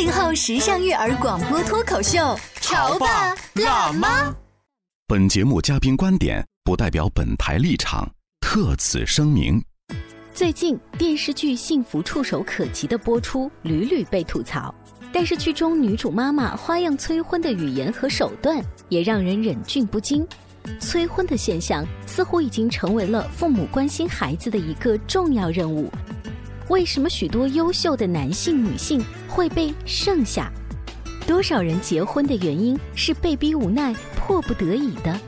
八零后时尚育儿广播脱口秀，潮爸辣妈。本节目嘉宾观点不代表本台立场，特此声明。最近电视剧《幸福触手可及》的播出屡屡被吐槽，但是剧中女主妈妈花样催婚的语言和手段也让人忍俊不禁。催婚的现象似乎已经成为了父母关心孩子的一个重要任务。为什么许多优秀的男性、女性会被剩下？多少人结婚的原因是被逼无奈、迫不得已的？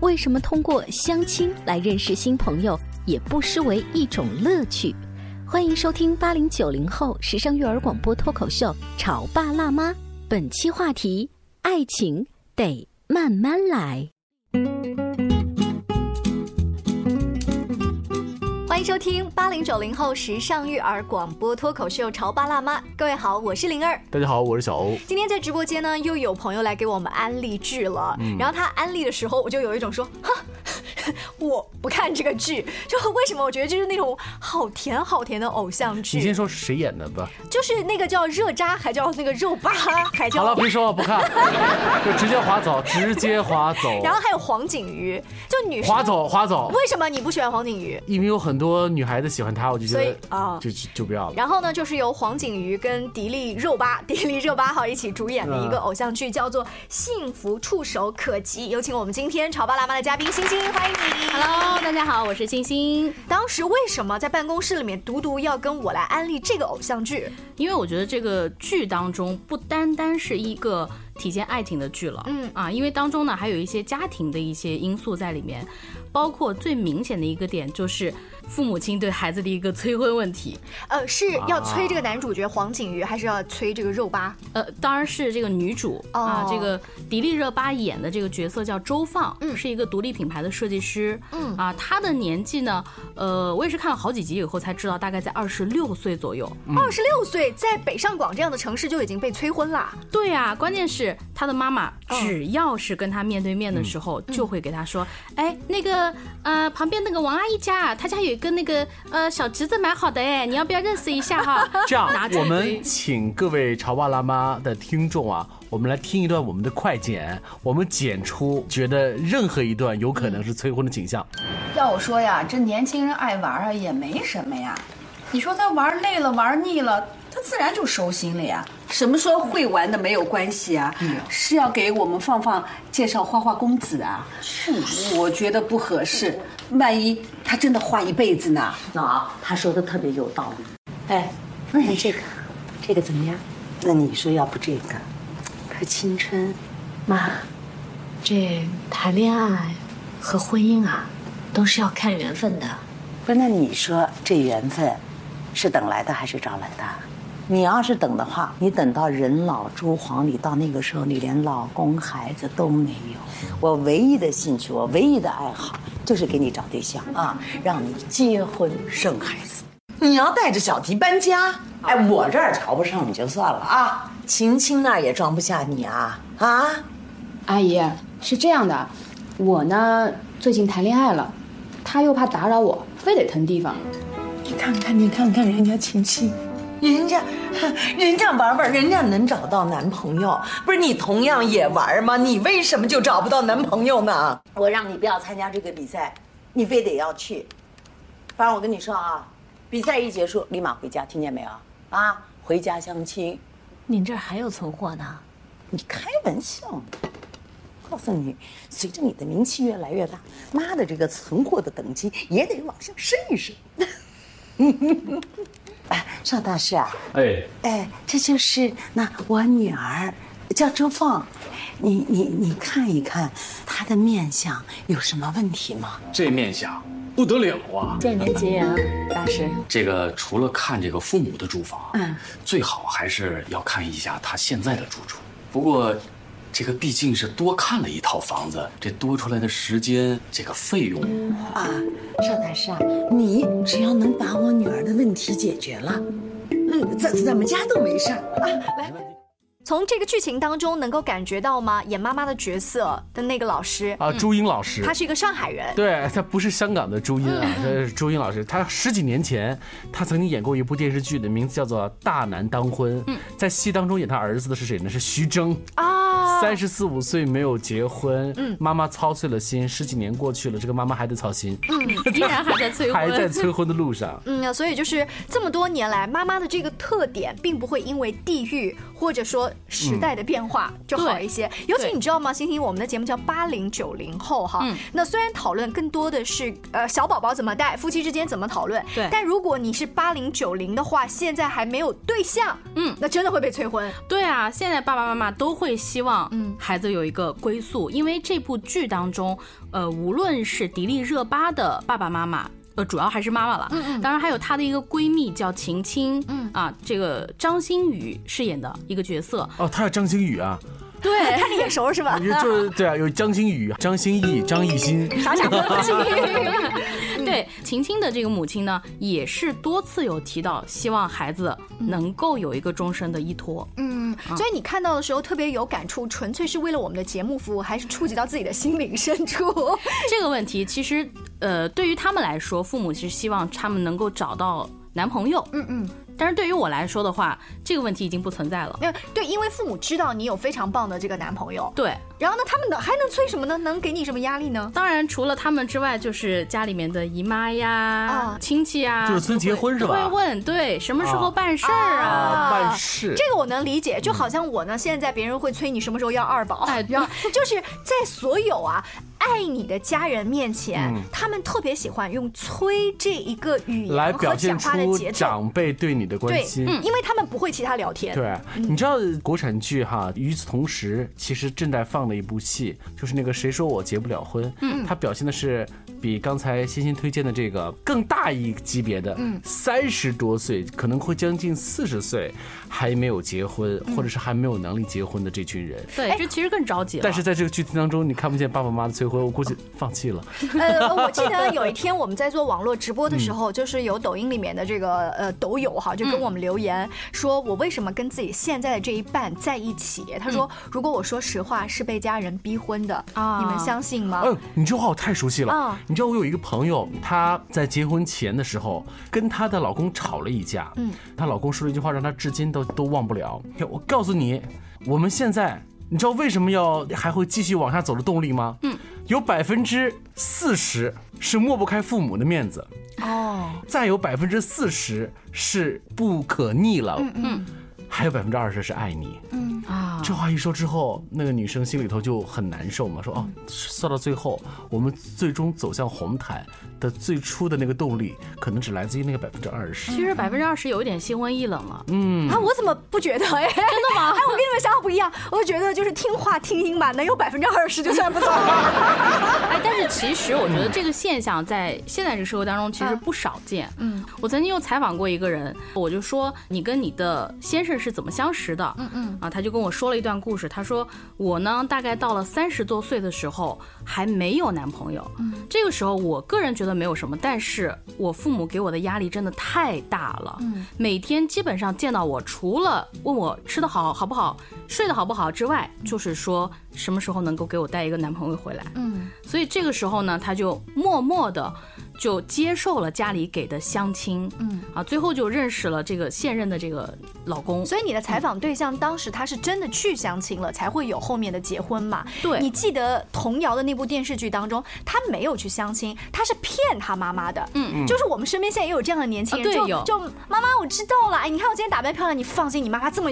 为什么通过相亲来认识新朋友也不失为一种乐趣？欢迎收听八零九零后时尚育儿广播脱口秀《潮爸辣妈》，本期话题：爱情得慢慢来。迎收听八零九零后时尚育儿广播脱口秀《潮爸辣妈》。各位好，我是灵儿。大家好，我是小欧。今天在直播间呢，又有朋友来给我们安利剧了。然后他安利的时候，我就有一种说，哈，我不看这个剧。就为什么？我觉得就是那种好甜好甜的偶像剧。你先说是谁演的吧？就是那个叫热渣，还叫那个肉巴，还叫……好了，别说了，不看，就直接划走，直接划走。然后还有黄景瑜，就女生划走，划走。为什么你不喜欢黄景瑜？因为有很多女孩子喜欢他，我就觉得啊，就就不要了。然后呢，就是由黄景瑜跟迪丽热巴、迪丽热巴号一起主演的一个偶像剧，叫做《幸福触手可及》。有请我们今天潮爸辣妈的嘉宾星星，欢迎你。Hello，大家好，我是星星。当时为什么在办公室里面独独要跟我来安利这个偶像剧？因为我觉得这个剧当中不单单是一个体现爱情的剧了，嗯啊，因为当中呢还有一些家庭的一些因素在里面，包括最明显的一个点就是父母亲对孩子的一个催婚问题。呃，是要催这个男主角黄景瑜，还是要催这个肉巴？呃，当然是这个女主、哦啊，这个迪丽热巴演的这个角色叫周放，嗯是一个独立品牌的设计师，嗯啊，她的年纪呢，呃，我也是看了好几集以后才知道，大概在二十六岁左右。二十六岁，在北上广这样的城市就已经被催婚啦。对呀、关键是她的妈妈哦只要是跟她面对面的时候，就会给她说，哎，那个呃旁边那个王阿姨家，她家有一个那个呃小侄子蛮好的哎，你要不要认识一下哈？这样我们请各位潮爸辣妈的听众啊，我们来听一段我们的快剪，我们剪出觉得任何一段有可能是催婚的倾向。要我说呀，这年轻人爱玩啊也没什么呀。你说他玩累了、玩腻了，他自然就收心了呀。什么说会玩的没有关系啊？是要给我们放放介绍花花公子啊？是，我觉得不合适。万一他真的花一辈子呢？那他说的特别有道理。哎，看这个，这个怎么样？那你说要不这个，可青春。妈，这谈恋爱和婚姻啊，都是要看缘分的。不是，那你说这缘分是等来的还是找来的？你要是等的话，你等到人老珠黄，你到那个时候，你连老公孩子都没有。我唯一的兴趣，我唯一的爱好，就是给你找对象啊，让你结婚生孩子。你要带着小迪搬家，哎，我这儿瞧不上你就算了啊，晴晴那儿也装不下你啊啊！阿姨是这样的，我呢最近谈恋爱了，他又怕打扰我，非得腾地方。你看看，你看看人家晴晴，人家，人家玩玩，人家能找到男朋友，不是你同样也玩吗？你为什么就找不到男朋友呢？我让你不要参加这个比赛，你非得要去。反正我跟你说啊，比赛一结束，立马回家，听见没有？啊，回家相亲。您这还有存货呢？你开玩笑呢？告诉你，随着你的名气越来越大，妈的这个存货的等级也得往上升一升。哎，邵大师啊，哎，哎，这就是那我女儿，叫周凤，你你你看一看她的面相有什么问题吗？这面相不得了啊！见您吉言，大师。这个除了看这个父母的住房，嗯，最好还是要看一下她现在的住处。不过，这个毕竟是多看了一套房子，这多出来的时间，这个费用啊，邵大师啊，你只要能把我女儿的问题解决了，嗯，咱咱们家都没事儿啊。来。从这个剧情当中能够感觉到吗？演妈妈的角色的那个老师啊，朱茵老师，他是一个上海人，对他不是香港的朱茵啊，她是朱茵老师。他十几年前，他曾经演过一部电视剧，的名字叫做《大难当婚》。嗯，在戏当中演他儿子的是谁呢？是徐峥啊，三十四五岁没有结婚，嗯，妈妈操碎了心，十几年过去了，这个妈妈还得操心，嗯，依然还在催婚，还在催婚的路上。嗯，所以就是这么多年来，妈妈的这个特点并不会因为地域或者说。时代的变化就好一些，尤其你知道吗？星星，我们的节目叫八零九零后哈。那虽然讨论更多的是呃小宝宝怎么带，夫妻之间怎么讨论，对。但如果你是八零九零的话，现在还没有对象，嗯，那真的会被催婚。对啊，现在爸爸妈妈都会希望嗯孩子有一个归宿，因为这部剧当中，呃，无论是迪丽热巴的爸爸妈妈。呃，主要还是妈妈了，嗯嗯，当然还有她的一个闺蜜叫秦青，嗯啊，这个张馨予饰演的一个角色，哦，她叫张馨予啊，对，看着眼熟是吧？就对啊，有张馨予、张歆艺、张艺兴，傻傻的心。对，秦青的这个母亲呢，也是多次有提到，希望孩子能够有一个终身的依托。嗯，所以你看到的时候特别有感触，纯粹是为了我们的节目服务，还是触及到自己的心灵深处？这个问题其实，呃，对于他们来说，父母是希望他们能够找到男朋友。嗯嗯。但是对于我来说的话，这个问题已经不存在了。嗯，对，因为父母知道你有非常棒的这个男朋友。对，然后呢，他们能还能催什么呢？能给你什么压力呢？当然，除了他们之外，就是家里面的姨妈呀、亲戚呀，就是催结婚是吧？会问，对，什么时候办事儿啊？办事。这个我能理解，就好像我呢，现在别人会催你什么时候要二宝，哎，然后就是在所有啊。爱你的家人面前，他们特别喜欢用催这一个语言和讲话的节奏，长辈对你的关心，因为他们不会其他聊天。对，你知道国产剧哈，与此同时，其实正在放的一部戏，就是那个谁说我结不了婚，嗯，它表现的是比刚才欣欣推荐的这个更大一级别的，嗯，三十多岁，可能会将近四十岁，还没有结婚，或者是还没有能力结婚的这群人。对，这其实更着急。但是在这个剧情当中，你看不见爸爸妈妈的催。我估计放弃了。呃，我记得有一天我们在做网络直播的时候，就是有抖音里面的这个呃抖友哈，就跟我们留言说，我为什么跟自己现在的这一半在一起？他说，如果我说实话是被家人逼婚的啊，你们相信吗？嗯，你这话我太熟悉了啊！你知道我有一个朋友，她在结婚前的时候跟她的老公吵了一架，嗯，她老公说了一句话，让她至今都都忘不了。我告诉你，我们现在。你知道为什么要还会继续往下走的动力吗？嗯，有百分之四十是抹不开父母的面子，哦，再有百分之四十是不可逆了，嗯嗯，还有百分之二十是爱你，嗯啊，这话一说之后，那个女生心里头就很难受嘛，说哦，算到最后，我们最终走向红毯。的最初的那个动力，可能只来自于那个百分之二十。其实百分之二十有一点心灰意冷了。嗯啊，我怎么不觉得？哎，真的吗？哎，我跟你们想法不一样，我就觉得就是听话听音吧，能有百分之二十就算不错了。哎，但是其实我觉得这个现象在现在这个社会当中其实不少见。嗯，我曾经又采访过一个人，我就说你跟你的先生是怎么相识的？嗯嗯，啊，他就跟我说了一段故事。他说我呢，大概到了三十多岁的时候还没有男朋友。嗯，这个时候我个人觉得。没有什么，但是我父母给我的压力真的太大了。嗯，每天基本上见到我，除了问我吃的好好不好，睡得好不好之外，就是说什么时候能够给我带一个男朋友回来。嗯，所以这个时候呢，他就默默的。就接受了家里给的相亲，嗯啊，最后就认识了这个现任的这个老公。所以你的采访对象当时他是真的去相亲了，才会有后面的结婚嘛？对。你记得童谣的那部电视剧当中，他没有去相亲，他是骗他妈妈的。嗯嗯。就是我们身边现在也有这样的年轻人，就就妈妈我知道了，哎，你看我今天打扮漂亮，你放心，你妈妈这么。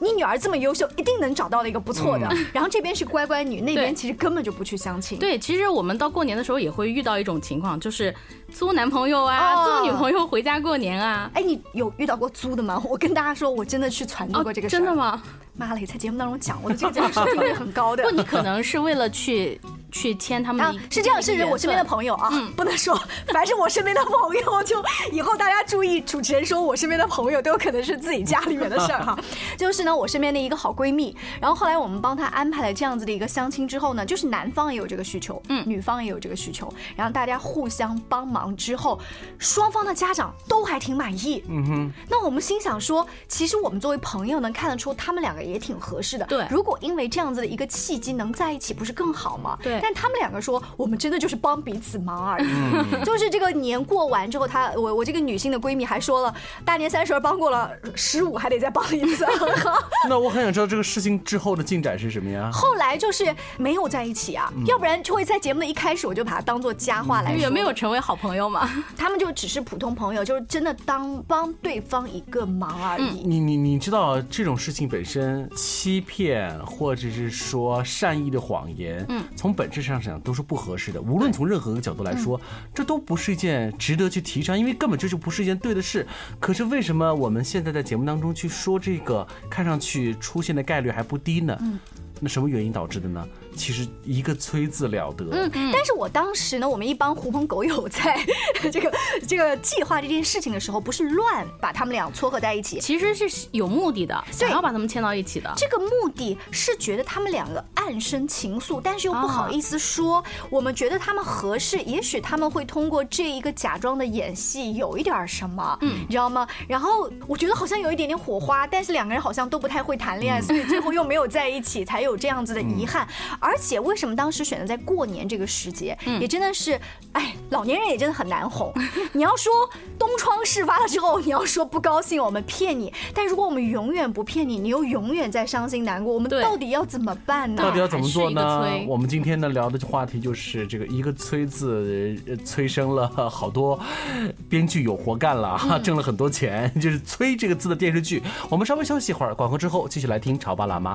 你女儿这么优秀，一定能找到了一个不错的。然后这边是乖乖女，那边其实根本就不去相亲。对，其实我们到过年的时候也会遇到一种情况，就是租男朋友啊，租女朋友回家过年啊。哎，你有遇到过租的吗？我跟大家说，我真的去传递过这个。真的吗？妈嘞，在节目当中讲，我的这个节目收听率很高的。不，你可能是为了去。去签他们啊，是这样，是我身边的朋友啊，不能说，凡是我身边的朋友，就以后大家注意，主持人说我身边的朋友都有可能是自己家里面的事儿哈。就是呢，我身边的一个好闺蜜，然后后来我们帮她安排了这样子的一个相亲之后呢，就是男方也有这个需求，嗯，女方也有这个需求，然后大家互相帮忙之后，双方的家长都还挺满意，嗯哼。那我们心想说，其实我们作为朋友能看得出他们两个也挺合适的，对。如果因为这样子的一个契机能在一起，不是更好吗？对。但他们两个说，我们真的就是帮彼此忙而已。就是这个年过完之后，她我我这个女性的闺蜜还说了，大年三十帮过了，十五还得再帮一次。那我很想知道这个事情之后的进展是什么呀？后来就是没有在一起啊，要不然就会在节目的一开始我就把它当做佳话来说。也没有成为好朋友嘛，他们就只是普通朋友，就是真的当帮对方一个忙而已。你你你知道这种事情本身欺骗或者是说善意的谎言，嗯，从本质上讲都是不合适的。无论从任何个角度来说，这都不是一件值得去提倡，因为根本这就不是一件对的事。可是为什么我们现在在节目当中去说这个，看上去出现的概率还不低呢？那什么原因导致的呢？其实一个催字了得。嗯，但是我当时呢，我们一帮狐朋狗友在这个 这个计划这件事情的时候，不是乱把他们俩撮合在一起，其实是有目的的，想要把他们牵到一起的。这个目的是觉得他们两个暗生情愫，但是又不好意思说。我们觉得他们合适，也许他们会通过这一个假装的演戏有一点什么，嗯，你知道吗？然后我觉得好像有一点点火花，但是两个人好像都不太会谈恋爱，所以最后又没有在一起，才有。有这样子的遗憾，而且为什么当时选择在过年这个时节，也真的是，哎，老年人也真的很难哄。你要说东窗事发了之后，你要说不高兴，我们骗你；但如果我们永远不骗你，你又永远在伤心难过，我们到底要怎么办呢？到底要怎么做呢？我们今天呢聊的话题就是这个一个“催”字，催生了好多编剧有活干了，挣了很多钱，就是“催”这个字的电视剧。我们稍微休息一会儿，广告之后继续来听《潮爸辣妈》。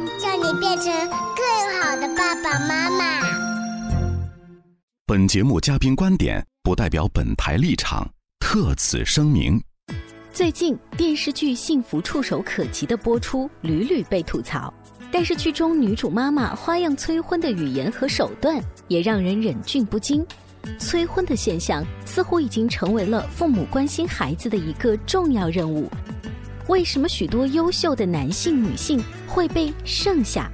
叫你变成。更好的爸爸妈妈。本节目嘉宾观点不代表本台立场，特此声明。最近电视剧《幸福触手可及》的播出屡屡被吐槽，但是剧中女主妈妈花样催婚的语言和手段也让人忍俊不禁。催婚的现象似乎已经成为了父母关心孩子的一个重要任务。为什么许多优秀的男性、女性会被剩下？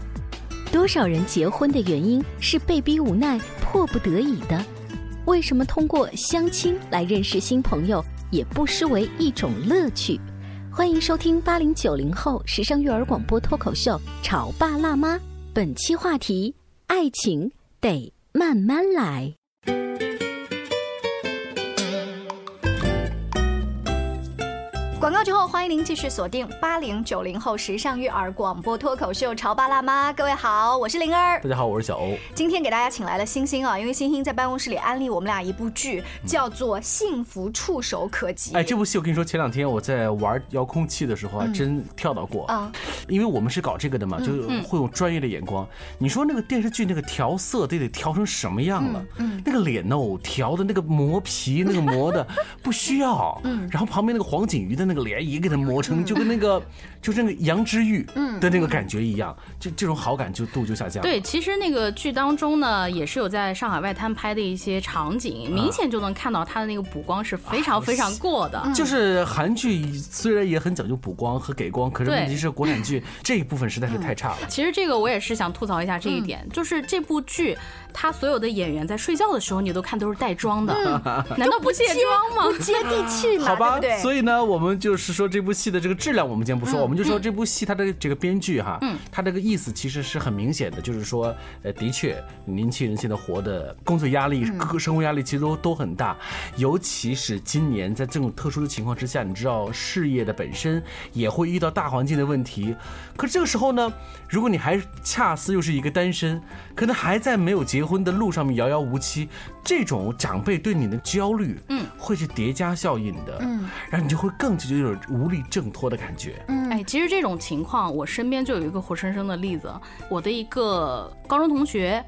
多少人结婚的原因是被逼无奈、迫不得已的？为什么通过相亲来认识新朋友也不失为一种乐趣？欢迎收听八零九零后时尚育儿广播脱口秀《潮爸辣妈》，本期话题：爱情得慢慢来。广告之后，欢迎您继续锁定八零九零后时尚育儿广播脱口秀《潮爸辣妈》。各位好，我是灵儿。大家好，我是小欧。今天给大家请来了星星啊，因为星星在办公室里安利我们俩一部剧，叫做《幸福触手可及》。哎，这部戏我跟你说，前两天我在玩遥控器的时候还真跳到过啊。因为我们是搞这个的嘛，就会用专业的眼光。你说那个电视剧那个调色得得调成什么样了？嗯，那个脸哦，调的那个磨皮那个磨的 不需要。嗯，然后旁边那个黄景瑜的那个。脸也给他磨成，就跟那个就是那个羊脂玉的那个感觉一样，就这种好感就度就下降。对，其实那个剧当中呢，也是有在上海外滩拍的一些场景，明显就能看到它的那个补光是非常非常过的。就是韩剧虽然也很讲究补光和给光，可是问题是国产剧 这一部分实在是太差了。其实这个我也是想吐槽一下这一点，就是这部剧。他所有的演员在睡觉的时候，你都看都是带妆的，难道不卸妆吗？不接地气吗，好吧，对所以呢，我们就是说这部戏的这个质量，我们先不说，我们就说这部戏它的这个编剧哈，它这个意思其实是很明显的，就是说，呃，的确，年轻人现在活的工作压力、各个生活压力其实都都很大，尤其是今年在这种特殊的情况之下，你知道事业的本身也会遇到大环境的问题，可是这个时候呢，如果你还恰似又是一个单身，可能还在没有结婚的路上面遥遥无期，这种长辈对你的焦虑，嗯，会是叠加效应的，嗯，然后你就会更就有无力挣脱的感觉，嗯，哎，其实这种情况我身边就有一个活生生的例子，我的一个高中同学。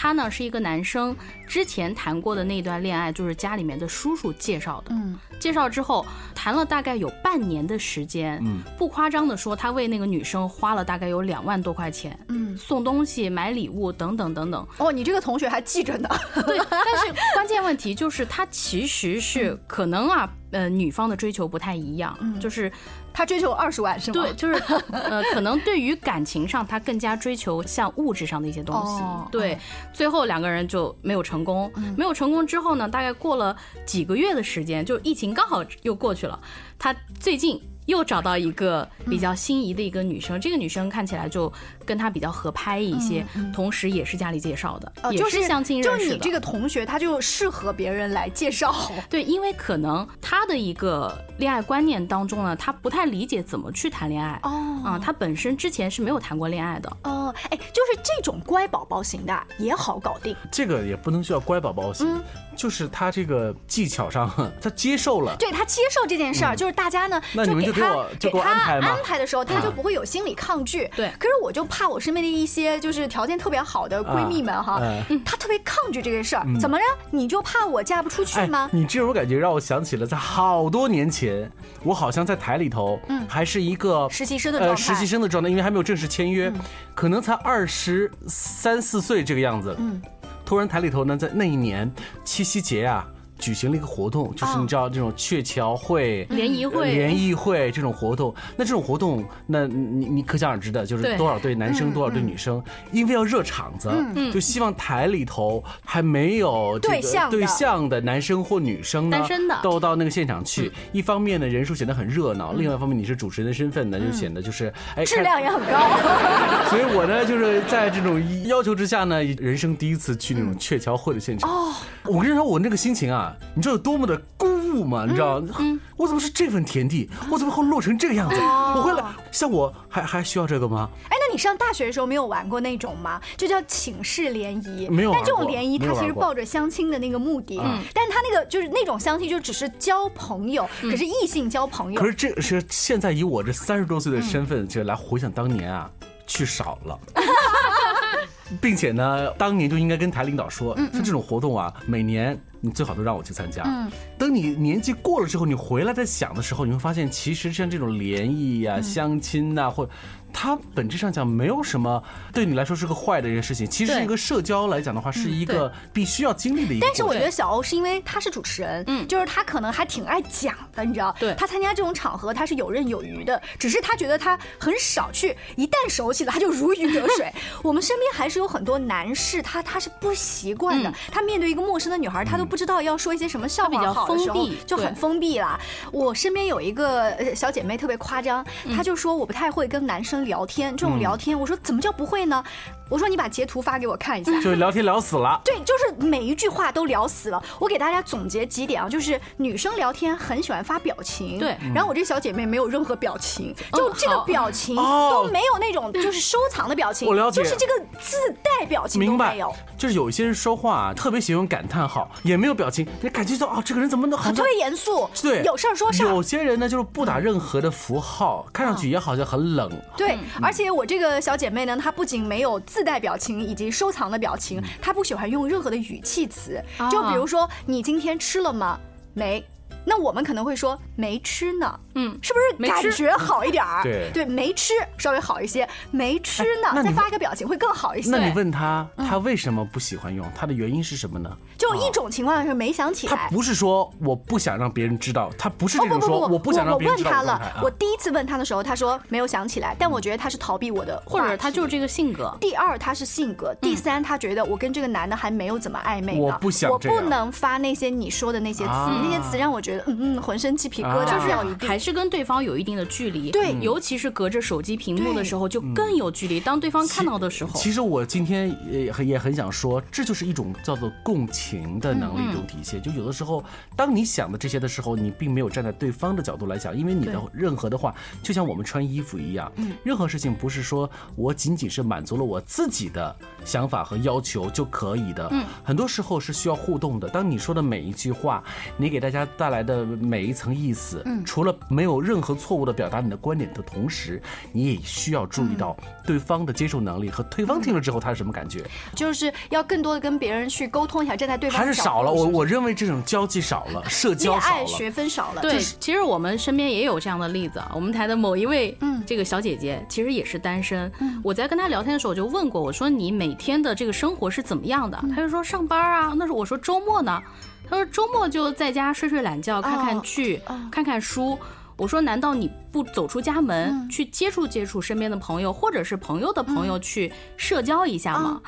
他呢是一个男生，之前谈过的那段恋爱就是家里面的叔叔介绍的。嗯，介绍之后谈了大概有半年的时间。嗯，不夸张的说，他为那个女生花了大概有两万多块钱。嗯，送东西、买礼物等等等等。哦，你这个同学还记着呢。对，但是 关键问题就是他其实是可能啊，呃，女方的追求不太一样，就是。他追求二十万是吗？对，就是呃，可能对于感情上，他更加追求像物质上的一些东西。对，最后两个人就没有成功。没有成功之后呢，大概过了几个月的时间，就疫情刚好又过去了。他最近。又找到一个比较心仪的一个女生，这个女生看起来就跟他比较合拍一些，同时也是家里介绍的，也是相亲认识的。就你这个同学，他就适合别人来介绍。对，因为可能他的一个恋爱观念当中呢，他不太理解怎么去谈恋爱。哦，啊，他本身之前是没有谈过恋爱的。哦，哎，就是这种乖宝宝型的也好搞定。这个也不能叫乖宝宝型。就是他这个技巧上，他接受了，对他接受这件事儿，就是大家呢，那你们就给我给他安排的时候，他就不会有心理抗拒。对，可是我就怕我身边的一些就是条件特别好的闺蜜们哈，她特别抗拒这个事儿。怎么着？你就怕我嫁不出去吗？你这种感觉让我想起了在好多年前，我好像在台里头，嗯，还是一个实习生的状态，实习生的状态，因为还没有正式签约，可能才二十三四岁这个样子，嗯。突然台里头呢，在那一年七夕节啊。举行了一个活动，就是你知道这种鹊桥会、联谊会、联谊会这种活动。那这种活动，那你你可想而知的，就是多少对男生，多少对女生，因为要热场子，就希望台里头还没有对象对象的男生或女生呢，都到那个现场去。一方面呢，人数显得很热闹；，另外一方面，你是主持人的身份呢，就显得就是哎，质量也很高。所以我呢，就是在这种要求之下呢，人生第一次去那种鹊桥会的现场。哦，我跟你说，我那个心情啊。你知道有多么的孤骛吗？你知道，我怎么是这份田地？我怎么会落成这个样子？我会来，像我还还需要这个吗？哎，那你上大学的时候没有玩过那种吗？就叫寝室联谊。没有。但这种联谊，它其实抱着相亲的那个目的。嗯。但是它那个就是那种相亲，就只是交朋友，可是异性交朋友。可是这是现在以我这三十多岁的身份，就来回想当年啊，去少了。并且呢，当年就应该跟台领导说，像这种活动啊，每年。你最好都让我去参加。嗯，等你年纪过了之后，你回来再想的时候，你会发现，其实像这种联谊呀、相亲呐，或它本质上讲没有什么对你来说是个坏的一件事情。其实一个社交来讲的话，是一个必须要经历的一个。但是我觉得小欧是因为他是主持人，嗯，就是他可能还挺爱讲的，你知道？对。他参加这种场合，他是游刃有余的。只是他觉得他很少去，一旦熟悉了，他就如鱼得水。我们身边还是有很多男士，他他是不习惯的。他面对一个陌生的女孩，他都。不知道要说一些什么笑话好的时候，就很封闭了。我身边有一个小姐妹特别夸张，她就说我不太会跟男生聊天，这种聊天，我说怎么叫不会呢？我说你把截图发给我看一下，就聊天聊死了。对，就是每一句话都聊死了。我给大家总结几点啊，就是女生聊天很喜欢发表情，对。然后我这小姐妹没有任何表情，就这个表情都没有那种就是收藏的表情，我了解，就是这个自带表情都没有。就是有一些人说话特别喜欢感叹号，也没有表情，你感觉到啊，这个人怎么能很特别严肃？对，有事儿说事儿。有些人呢，就是不打任何的符号，看上去也好像很冷。对，而且我这个小姐妹呢，她不仅没有自带表情以及收藏的表情，她不喜欢用任何的语气词，就比如说你今天吃了吗？没。那我们可能会说没吃呢，嗯，是不是感觉好一点儿？对对，没吃稍微好一些，没吃呢，再发一个表情会更好一些。那你问他，他为什么不喜欢用？他的原因是什么呢？就一种情况是没想起来他。不是说我不想让别人知道，他不是哦这种说不不不想让我别人知道问他了的状态。啊我第一次问他的时候，他说没有想起来，但我觉得他是逃避我的，或者他就是这个性格。第二，他是性格；第三，他觉得我跟这个男的还没有怎么暧昧呢，我不想我不能发那些你说的那些词，啊那些词让我觉得嗯嗯，浑身鸡皮疙瘩就是。还是跟对方有一定的距离，对尤其是隔着手机屏幕的时候，就更有距离。当对方看到的时候，其实我今天也很也很想说，这就是一种叫做共情的能力嗯一种体现。就有的时候，当你想的这些的时候，你并没有站在对方的角度来想，因为你的任何的话，就像我们穿衣服一样，任何事情不是说我仅仅是满足了我自己的想法和要求就可以的，嗯很多时候是需要互动的。当你说的每一句话，你给大家带来的每一层意思，嗯除了没有任何错误的表达你的观点的同时，你也需要注意到对方的接受能力和对方听了之后他是什么感觉。就是要更多的跟别人去沟通一下，站在对方还是少了，我我认为这种交际少了，社交少了。爱学分少了，对，其实我们身边也有这样的例子啊。我们台的某一位，嗯这个小姐姐其实也是单身。我在跟她聊天的时候，我就问过，我说你每天的这个生活是怎么样的？她就说上班啊。那时候我说周末呢？她说周末就在家睡睡懒觉，看看剧，看看书。我说难道你不走出家门，去接触接触身边的朋友，或者是朋友的朋友去社交一下吗？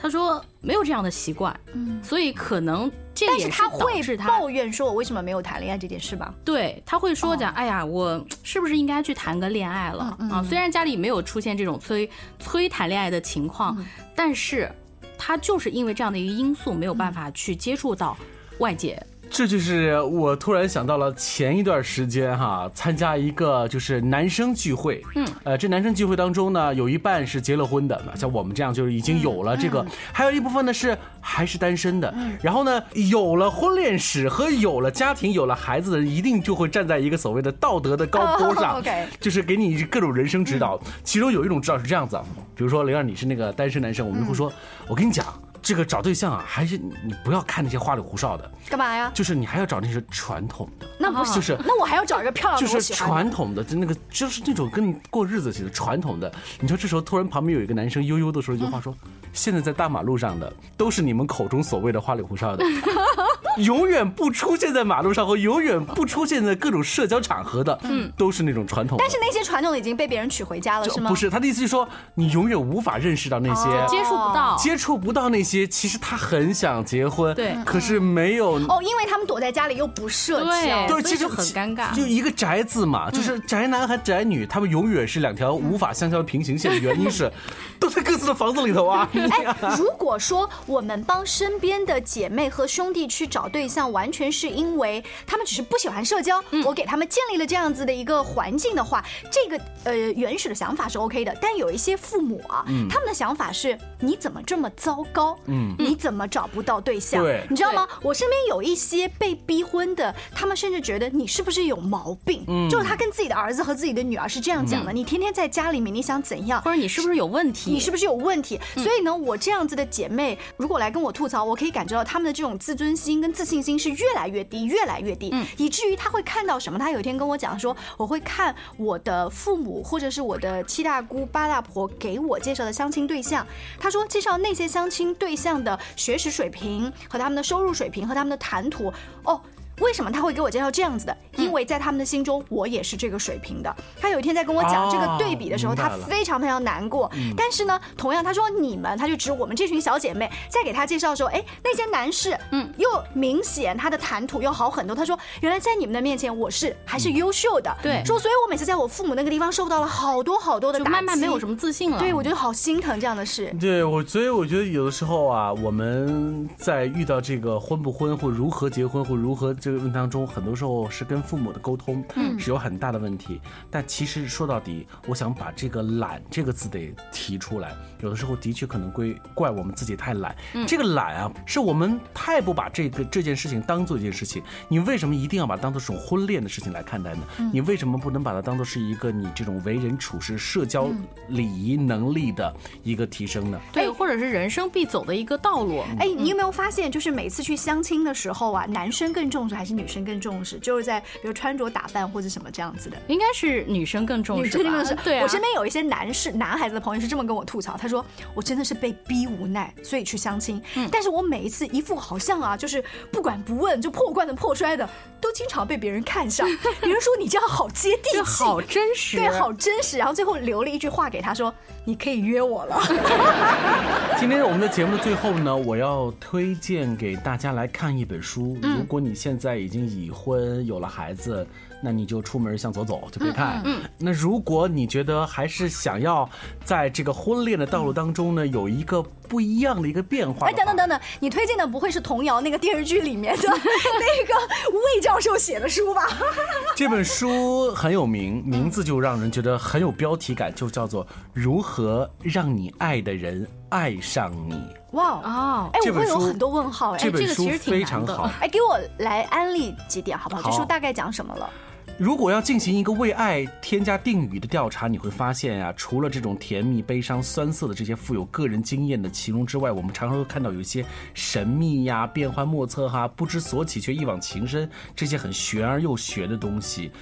她说没有这样的习惯，嗯所以可能这但也是他会抱怨说我为什么没有谈恋爱这件事吧？对，他会说讲，哎呀，我是不是应该去谈个恋爱了啊？虽然家里没有出现这种催催谈恋爱的情况，但是他就是因为这样的一个因素，没有办法去接触到外界。这就是我突然想到了前一段时间哈，参加一个就是男生聚会，嗯，呃，这男生聚会当中呢，有一半是结了婚的，像我们这样就是已经有了这个，还有一部分呢是还是单身的，然后呢，有了婚恋史和有了家庭、有了孩子的人，一定就会站在一个所谓的道德的高坡上，哦，OK 就是给你各种人生指导。其中有一种指导是这样子啊，比如说灵儿你是那个单身男生，我们就会说，我跟你讲。这个找对象啊，还是你你不要看那些花里胡哨的，干嘛呀？就是你还要找那些传统的，那不行，就是那我还要找一个漂亮的，就是传统的，就那个就是那种跟你过日子似的传统的。你说这时候突然旁边有一个男生悠悠的说一句话说：“现在在大马路上的都是你们口中所谓的花里胡哨的，永远不出现在马路上和永远不出现在各种社交场合的，嗯，都是那种传统。”但是那些传统的已经被别人娶回家了，是吗？不是他的意思是说，你永远无法认识到那些、哦。接触不到。接触不到那些，其实他很想结婚，对。可是没有哦，因为他们躲在家里又不社交，对对，其实就很尴尬。就一个宅字嘛，就是宅男和宅女，他们永远是两条无法相交的平行线，原因是 都在各自的房子里头啊。哎，如果说我们帮身边的姐妹和兄弟去找对象，完全是因为他们只是不喜欢社交，我给他们建立了这样子的一个环境的话，这个呃原始的想法是 OK 的。但有一些父母啊，嗯他们的想法是：你怎么这么糟糕？嗯你怎么找不到对象？对你知道吗？我身边有一些被逼婚的，他们甚至觉得你是不是有毛病？嗯就是他跟自己的儿子和自己的女儿是这样讲的：嗯你天天在家里面，你想怎样？或者你是不是有问题？你是不是有问题？嗯所以呢，我这样子的姐妹，如果来跟我吐槽，我可以感觉到她们的这种自尊心跟自信心是越来越低，越来越低，嗯以至于她会看到什么？她有一天跟我讲说，我会看我的父母或者是我的七大姑八大婆给我介绍的相亲对象，她说介绍那些相亲对象的学识水平和他们的收入水平和他们的谈吐，哦。为什么他会给我介绍这样子的？嗯因为在他们的心中，我也是这个水平的。他有一天在跟我讲这个对比的时候，他非常非常难过。嗯但是呢，同样他说你们，他就指我们这群小姐妹，在给他介绍的时候，哎，那些男士，嗯，又明显他的谈吐又好很多。他说，原来在你们的面前，我是还是优秀的。对说所以我每次在我父母那个地方受到了好多好多的就打击，慢慢没有什么自信了对，我觉得好心疼这样的事。对我，所以我觉得有的时候啊，我们在遇到这个婚不婚或如何结婚或如何这个问题当中，很多时候是跟父母的沟通，嗯是有很大的问题。但其实说到底，我想把这个“懒”这个字得提出来。有的时候的确可能归怪我们自己太懒。嗯这个懒啊，是我们太不把这个这件事情当做一件事情。你为什么一定要把它当做这种婚恋的事情来看待呢？嗯你为什么不能把它当做是一个你这种为人处事、社交礼仪能力的一个提升呢？对，或者是人生必走的一个道路。哎，你有没有发现，就是每次去相亲的时候啊，男生更重视还是女生更重视？就是在比如穿着打扮或者什么这样子的，应该是女生更重视。女生更重视。对，我身边有一些男士、男孩子的朋友是这么跟我吐槽，他说我真的是被逼无奈，所以去相亲。嗯，但是我每一次一副好像啊，就是不管不问就破罐子破摔的，都经常被别人看上。别人说你这样好接地气，好真实，对，好真实。然后最后留了一句话给他说：“你可以约我了。”今天我们的节目的最后呢，我要推荐给大家来看一本书。如果你现在已经已婚有了孩子。那你就出门向左走，就别看。嗯，那如果你觉得还是想要在这个婚恋的道路当中呢，有一个不一样的一个变化。哎，等等等等，你推荐的不会是童谣那个电视剧里面的 那个魏教授写的书吧？这本书很有名，名字就让人觉得很有标题感，就叫做《如何让你爱的人爱上你》。哇哦！哎，我会有很多问号。哎，这本书非常好。哎，给我来安利几点好不好？这书大概讲什么了？如果要进行一个为爱添加定语的调查，你会发现呀，除了这种甜蜜、悲伤、酸涩的这些富有个人经验的形容之外，我们常常会看到有一些神秘呀、变幻莫测哈、不知所起却一往情深这些很玄而又玄的东西。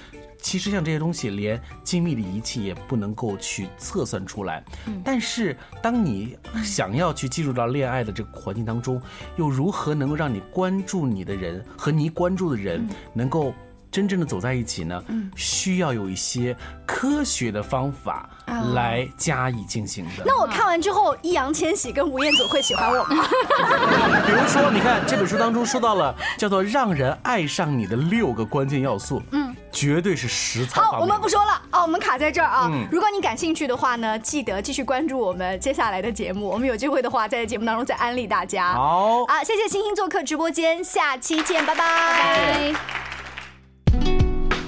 其实像这些东西，连精密的仪器也不能够去测算出来。但是当你想要去进入到恋爱的这个环境当中，又如何能够让你关注你的人和你关注的人能够？真正的走在一起呢，需要有一些科学的方法来加以进行的。那我看完之后，易烊千玺跟吴彦祖会喜欢我吗？比如说，你看这本书当中说到了叫做让人爱上你的六个关键要素，嗯，绝对是实操。好，我们不说了啊，我们卡在这儿啊。如果你感兴趣的话呢，记得继续关注我们接下来的节目。我们有机会的话，在节目当中再安利大家。好，啊，谢谢星星做客直播间，下期见，拜拜。